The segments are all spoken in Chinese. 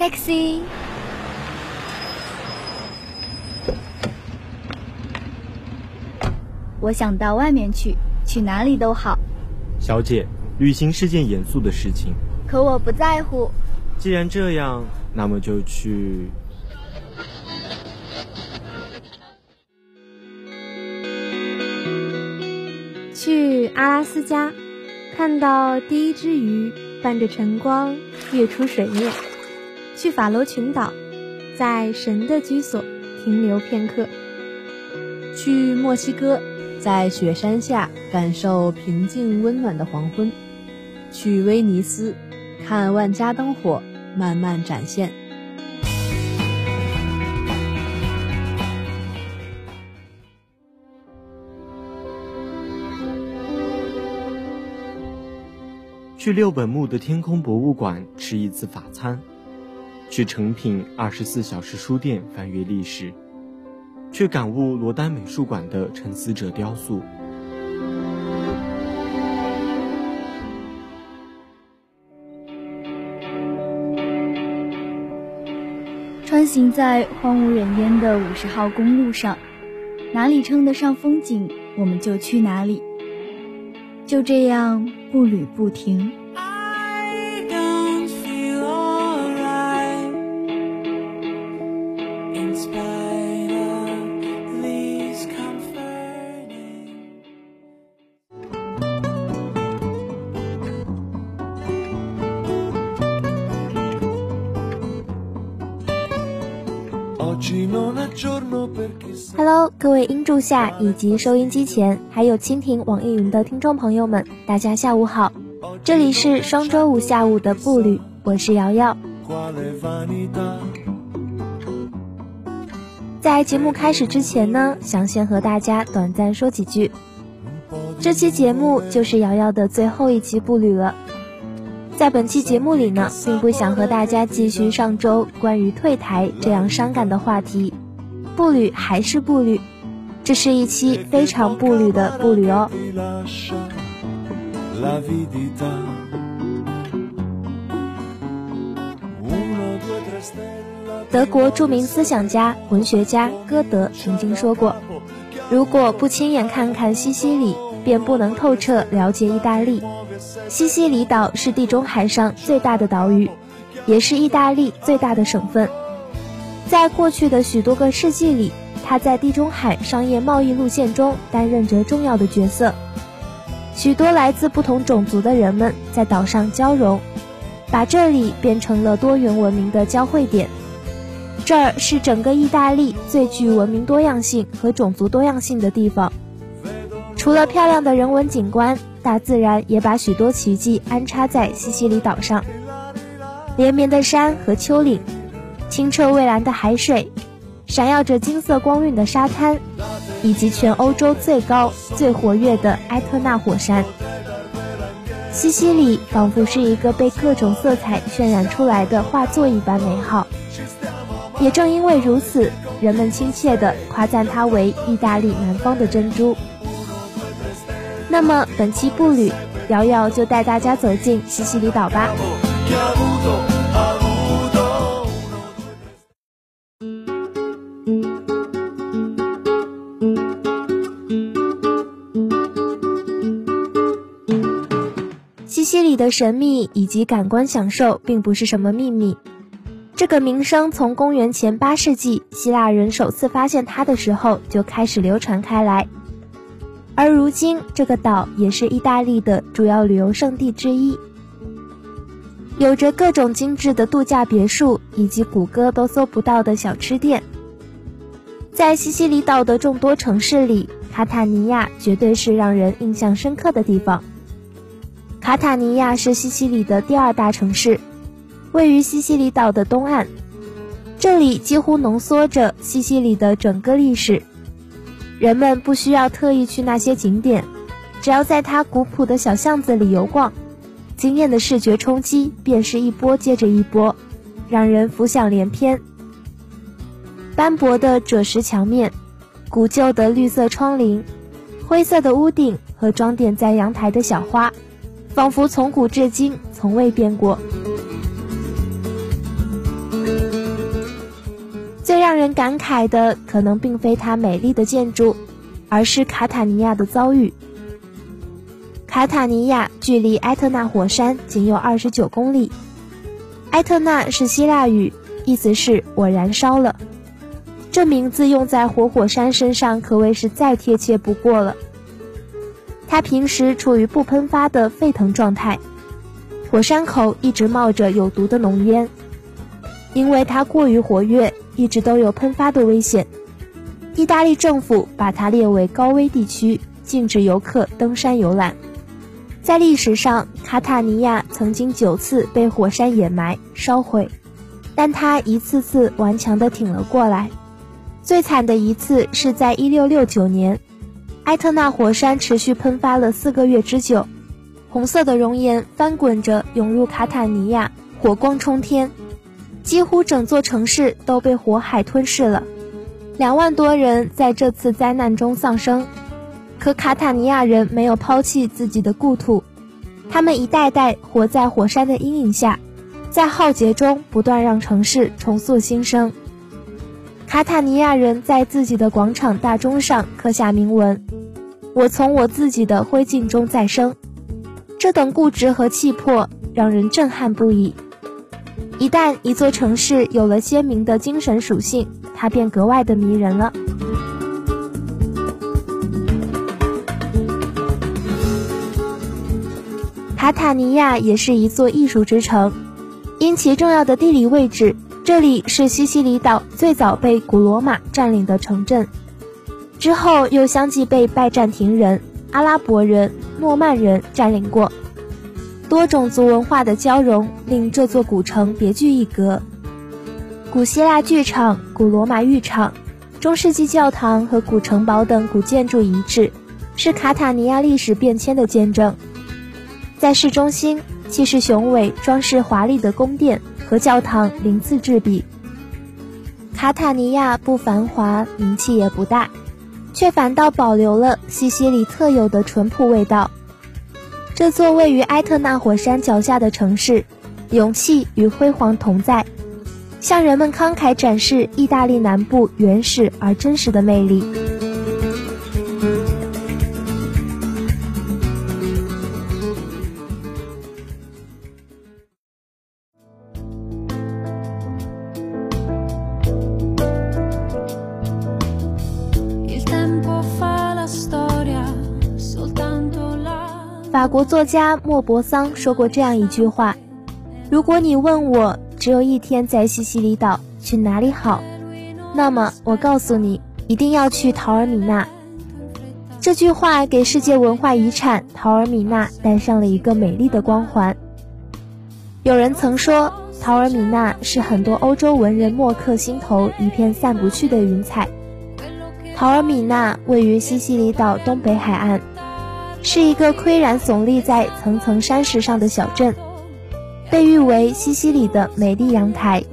Taxi，我想到外面去，去哪里都好。小姐，旅行是件严肃的事情。可我不在乎。既然这样，那么就去。去阿拉斯加，看到第一只鱼伴着晨光跃出水面；去法罗群岛，在神的居所停留片刻；去墨西哥，在雪山下感受平静温暖的黄昏；去威尼斯，看万家灯火慢慢展现。去六本木的天空博物馆吃一次法餐，去诚品二十四小时书店翻阅历史，去感悟罗丹美术馆的沉思者雕塑。穿行在荒无人烟的五十号公路上，哪里称得上风景，我们就去哪里。就这样步履不停。音柱下以及收音机前，还有蜻蜓网易云的听众朋友们，大家下午好！这里是双周五下午的步履，我是瑶瑶。在节目开始之前呢，想先和大家短暂说几句。这期节目就是瑶瑶的最后一期步履了。在本期节目里呢，并不想和大家继续上周关于退台这样伤感的话题，步履还是步履，这是一期非常步履的步履哦。德国著名思想家、文学家歌德曾经说过：“如果不亲眼看看西西里，便不能透彻了解意大利。”西西里岛是地中海上最大的岛屿，也是意大利最大的省份。在过去的许多个世纪里，它在地中海商业贸易路线中担任着重要的角色。许多来自不同种族的人们在岛上交融，把这里变成了多元文明的交汇点。这儿是整个意大利最具文明多样性和种族多样性的地方。除了漂亮的人文景观。大自然也把许多奇迹安插在西西里岛上，连绵的山和丘陵，清澈蔚蓝的海水，闪耀着金色光晕的沙滩，以及全欧洲最高、最活跃的埃特纳火山。西西里仿佛是一个被各种色彩渲染出来的画作一般美好，也正因为如此，人们亲切地夸赞它为意大利南方的珍珠。那么本期步履，瑶瑶就带大家走进西西里岛吧。里的神秘以及感官享受并不是什么秘密，这个名声从公元前八世纪希腊人首次发现它的时候就开始流传开来。而如今，这个岛也是意大利的主要旅游胜地之一，有着各种精致的度假别墅以及谷歌都搜不到的小吃店。在西西里岛的众多城市里，卡塔尼亚绝对是让人印象深刻的地方。卡塔尼亚是西西里的第二大城市，位于西西里岛的东岸，这里几乎浓缩着西西里的整个历史。人们不需要特意去那些景点，只要在它古朴的小巷子里游逛，惊艳的视觉冲击便是一波接着一波，让人浮想联翩。斑驳的赭石墙面，古旧的绿色窗棂，灰色的屋顶和装点在阳台的小花，仿佛从古至今从未变过。最让人感慨的可能并非它美丽的建筑，而是卡塔尼亚的遭遇。卡塔尼亚距离埃特纳火山仅有二十九公里。埃特纳是希腊语，意思是我燃烧了。这名字用在活火山身上可谓是再贴切不过了。它平时处于不喷发的沸腾状态，火山口一直冒着有毒的浓烟，因为它过于活跃，一直都有喷发的危险。意大利政府把它列为高危地区，禁止游客登山游览。在历史上，卡塔尼亚曾经九次被火山掩埋、烧毁，但它一次次顽强地挺了过来。最惨的一次是在1669年，埃特纳火山持续喷发了四个月之久，红色的熔岩翻滚着涌入卡塔尼亚，火光冲天，几乎整座城市都被火海吞噬了。两万多人在这次灾难中丧生，可卡塔尼亚人没有抛弃自己的故土，他们一代代活在火山的阴影下，在浩劫中不断让城市重塑新生。卡塔尼亚人在自己的广场大钟上刻下铭文：“我从我自己的灰烬中再生。”这等固执和气魄让人震撼不已。一旦一座城市有了鲜明的精神属性，它便格外的迷人了。卡塔尼亚也是一座艺术之城，因其重要的地理位置。这里是西西里岛最早被古罗马占领的城镇，之后又相继被拜占庭人、阿拉伯人、诺曼人占领过。多种族文化的交融令这座古城别具一格。古希腊剧场、古罗马浴场、中世纪教堂和古城堡等古建筑遗址，是卡塔尼亚历史变迁的见证。在市中心，气势雄伟、装饰华丽的宫殿。和教堂鳞次栉比。卡塔尼亚不繁华，名气也不大，却反倒保留了西西里特有的淳朴味道。这座位于埃特纳火山脚下的城市，勇气与辉煌同在，向人们慷慨展示意大利南部原始而真实的魅力。法国作家莫泊桑说过这样一句话：“如果你问我只有一天在西西里岛去哪里好，那么我告诉你，一定要去陶尔米纳。”这句话给世界文化遗产陶尔米纳带上了一个美丽的光环。有人曾说，陶尔米纳是很多欧洲文人墨客心头一片散不去的云彩。陶尔米纳位于西西里岛东北海岸。是一个岿然耸立在层层山石上的小镇，被誉为西西里的美丽阳台。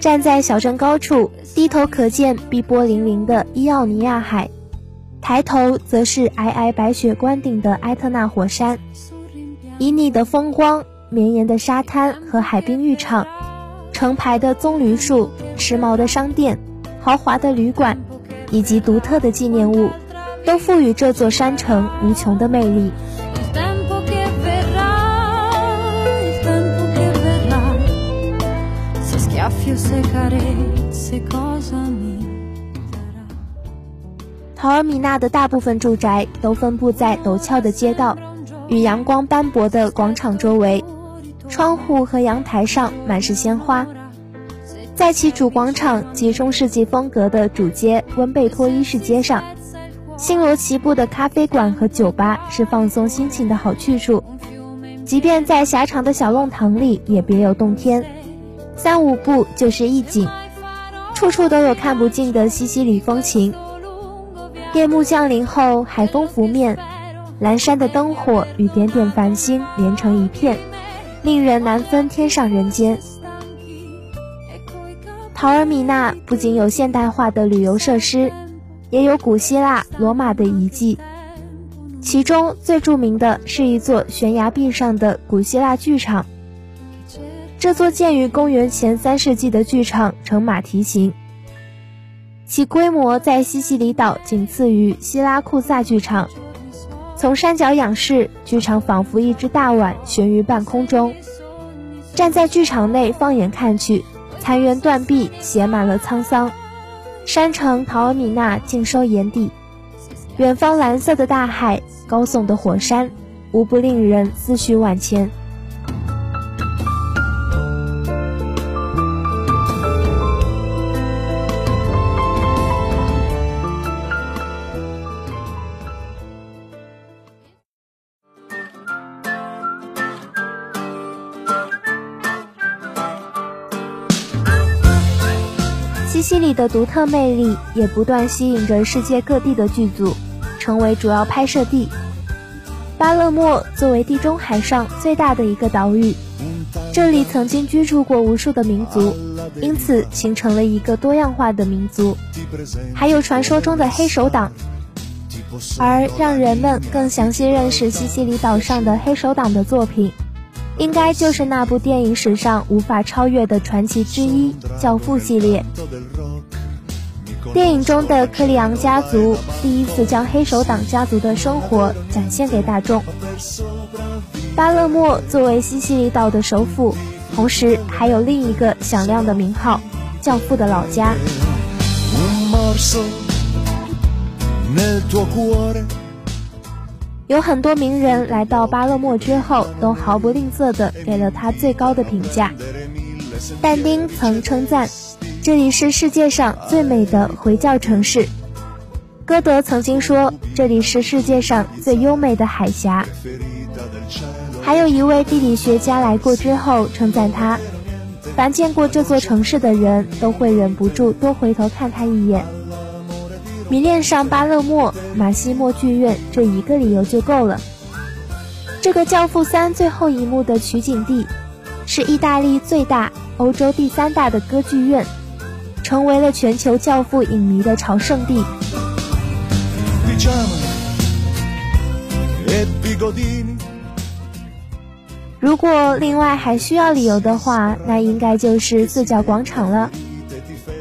站在小镇高处，低头可见碧波粼粼的伊奥尼亚海，抬头则是皑皑白雪关顶的埃特纳火山。旖旎的风光、绵延的沙滩和海滨浴场，成排的棕榈树、时髦的商店、豪华的旅馆，以及独特的纪念物。都赋予这座山城无穷的魅力。陶尔米纳的大部分住宅都分布在陡峭的街道与阳光斑驳的广场周围，窗户和阳台上满是鲜花。在其主广场及中世纪风格的主街温贝托一世街上。星罗棋布的咖啡馆和酒吧是放松心情的好去处，即便在狭长的小弄堂里也别有洞天，三五步就是一景，处处都有看不尽的西西里风情。夜幕降临后，海风拂面，蓝山的灯火与点点繁星连成一片，令人难分天上人间。陶尔米纳不仅有现代化的旅游设施。也有古希腊、罗马的遗迹，其中最著名的是一座悬崖壁上的古希腊剧场。这座建于公元前三世纪的剧场呈马蹄形，其规模在西西里岛仅次于希拉库萨剧场。从山脚仰视，剧场仿佛一只大碗悬于半空中。站在剧场内放眼看去，残垣断壁，写满了沧桑。山城陶尔米纳尽收眼底，远方蓝色的大海，高耸的火山，无不令人思绪万千。西里的独特魅力也不断吸引着世界各地的剧组，成为主要拍摄地。巴勒莫作为地中海上最大的一个岛屿，这里曾经居住过无数的民族，因此形成了一个多样化的民族。还有传说中的黑手党，而让人们更详细认识西西里岛上的黑手党的作品。应该就是那部电影史上无法超越的传奇之一《教父》系列。电影中的克里昂家族第一次将黑手党家族的生活展现给大众。巴勒莫作为西西里岛的首府，同时还有另一个响亮的名号——教父的老家。有很多名人来到巴勒莫之后，都毫不吝啬地给了他最高的评价。但丁曾称赞，这里是世界上最美的回教城市。歌德曾经说，这里是世界上最优美的海峡。还有一位地理学家来过之后称赞他，凡见过这座城市的人都会忍不住多回头看他一眼。迷恋上巴勒莫马西莫剧院这一个理由就够了。这个《教父三》最后一幕的取景地，是意大利最大、欧洲第三大的歌剧院，成为了全球教父影迷的朝圣地。如果另外还需要理由的话，那应该就是四角广场了。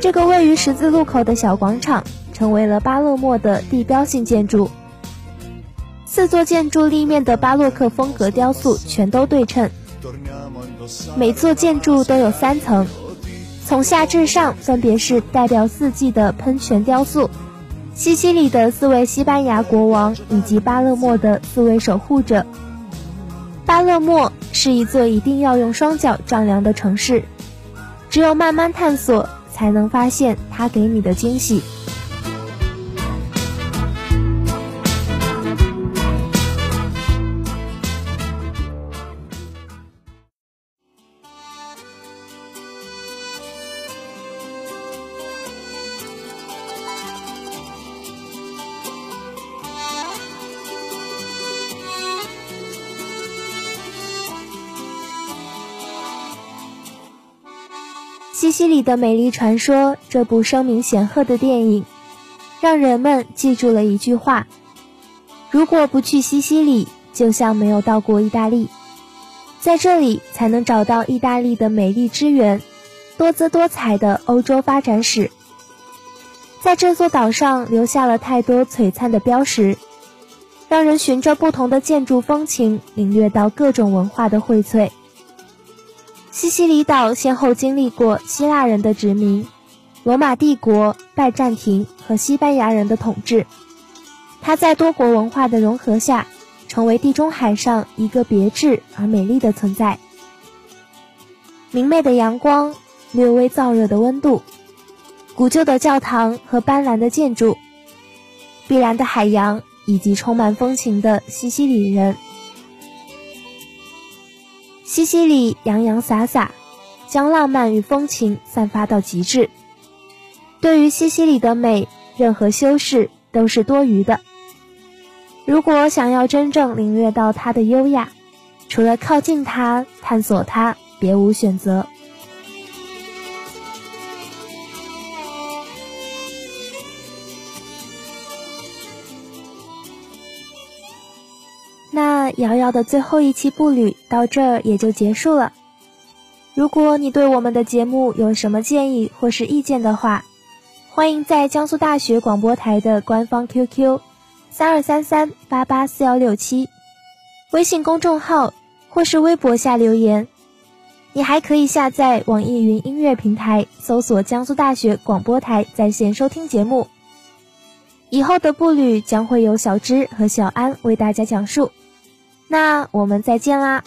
这个位于十字路口的小广场。成为了巴勒莫的地标性建筑。四座建筑立面的巴洛克风格雕塑全都对称，每座建筑都有三层，从下至上分别是代表四季的喷泉雕塑、西西里的四位西班牙国王以及巴勒莫的四位守护者。巴勒莫是一座一定要用双脚丈量的城市，只有慢慢探索，才能发现它给你的惊喜。西西里的美丽传说这部声名显赫的电影，让人们记住了一句话：如果不去西西里，就像没有到过意大利。在这里才能找到意大利的美丽之源，多姿多彩的欧洲发展史。在这座岛上留下了太多璀璨的标识，让人循着不同的建筑风情，领略到各种文化的荟萃。西西里岛先后经历过希腊人的殖民、罗马帝国、拜占庭和西班牙人的统治。它在多国文化的融合下，成为地中海上一个别致而美丽的存在。明媚的阳光，略微燥热的温度，古旧的教堂和斑斓的建筑，碧蓝的海洋以及充满风情的西西里人。西西里洋洋洒洒，将浪漫与风情散发到极致。对于西西里的美，任何修饰都是多余的。如果想要真正领略到它的优雅，除了靠近它、探索它，别无选择。瑶瑶的最后一期步履到这儿也就结束了。如果你对我们的节目有什么建议或是意见的话，欢迎在江苏大学广播台的官方 QQ 三二三三八八四幺六七、微信公众号或是微博下留言。你还可以下载网易云音乐平台，搜索江苏大学广播台在线收听节目。以后的步履将会由小芝和小安为大家讲述。那我们再见啦！